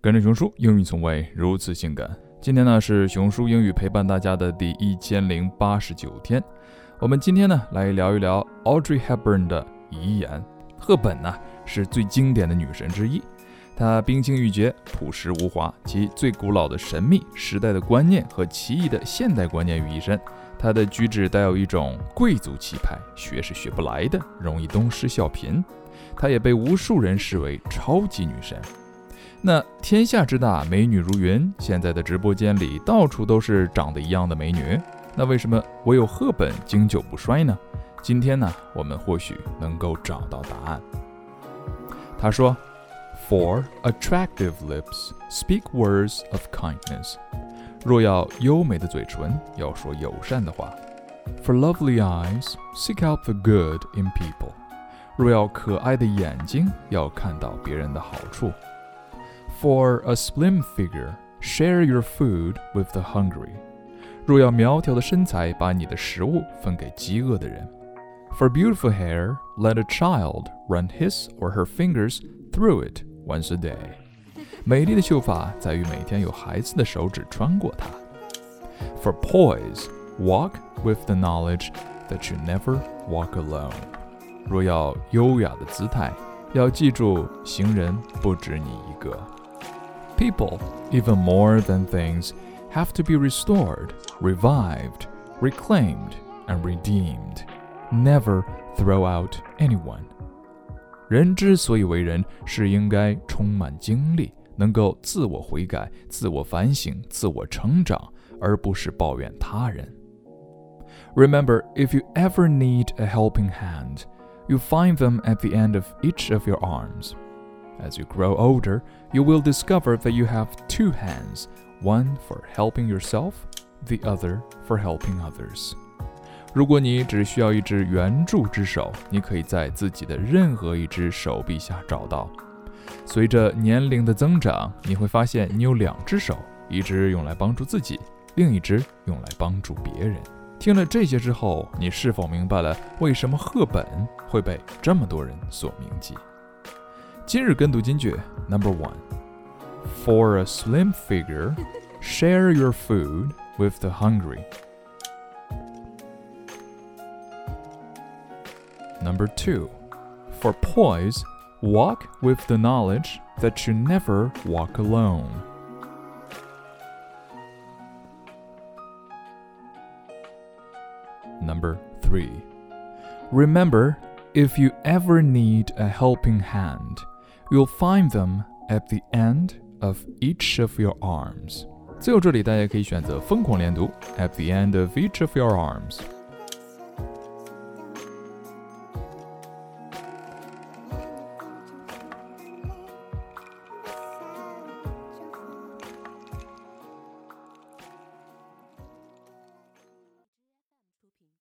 跟着熊叔，英语从未如此性感。今天呢是熊叔英语陪伴大家的第一千零八十九天。我们今天呢来聊一聊 Audrey Hepburn 的遗言。赫本呢是最经典的女神之一，她冰清玉洁、朴实无华，集最古老的神秘、时代的观念和奇异的现代观念于一身。她的举止带有一种贵族气派，学是学不来的，容易东施效颦。她也被无数人视为超级女神。那天下之大，美女如云。现在的直播间里，到处都是长得一样的美女。那为什么唯有赫本经久不衰呢？今天呢，我们或许能够找到答案。他说：“For attractive lips, speak words of kindness。若要优美的嘴唇，要说友善的话。For lovely eyes, seek out the good in people。若要可爱的眼睛，要看到别人的好处。” For a slim figure, share your food with the hungry. 若要苗条的身材，把你的食物分给饥饿的人。For beautiful hair, let a child run his or her fingers through it once a day. 美丽的秀发在于每天有孩子的手指穿过它。For poise, walk with the knowledge that you never walk alone. 若要优雅的姿态，要记住行人不止你一个。 People, even more than things, have to be restored, revived, reclaimed, and redeemed. Never throw out anyone. 人之所以为人，是应该充满精力，能够自我悔改、自我反省、自我成长，而不是抱怨他人。Remember, if you ever need a helping hand, you find them at the end of each of your arms. As you grow older, you will discover that you have two hands, one for helping yourself, the other for helping others. 如果你只需要一只援助之手，你可以在自己的任何一只手臂下找到。随着年龄的增长，你会发现你有两只手，一只用来帮助自己，另一只用来帮助别人。听了这些之后，你是否明白了为什么赫本会被这么多人所铭记？今日跟读金句 Number one. For a slim figure, share your food with the hungry. Number two. For poise, walk with the knowledge that you never walk alone. Number three. Remember, if you ever need a helping hand, You'll find them at the end of each of your arms。最后这里大家可以选择疯狂连读，at the end of each of your arms。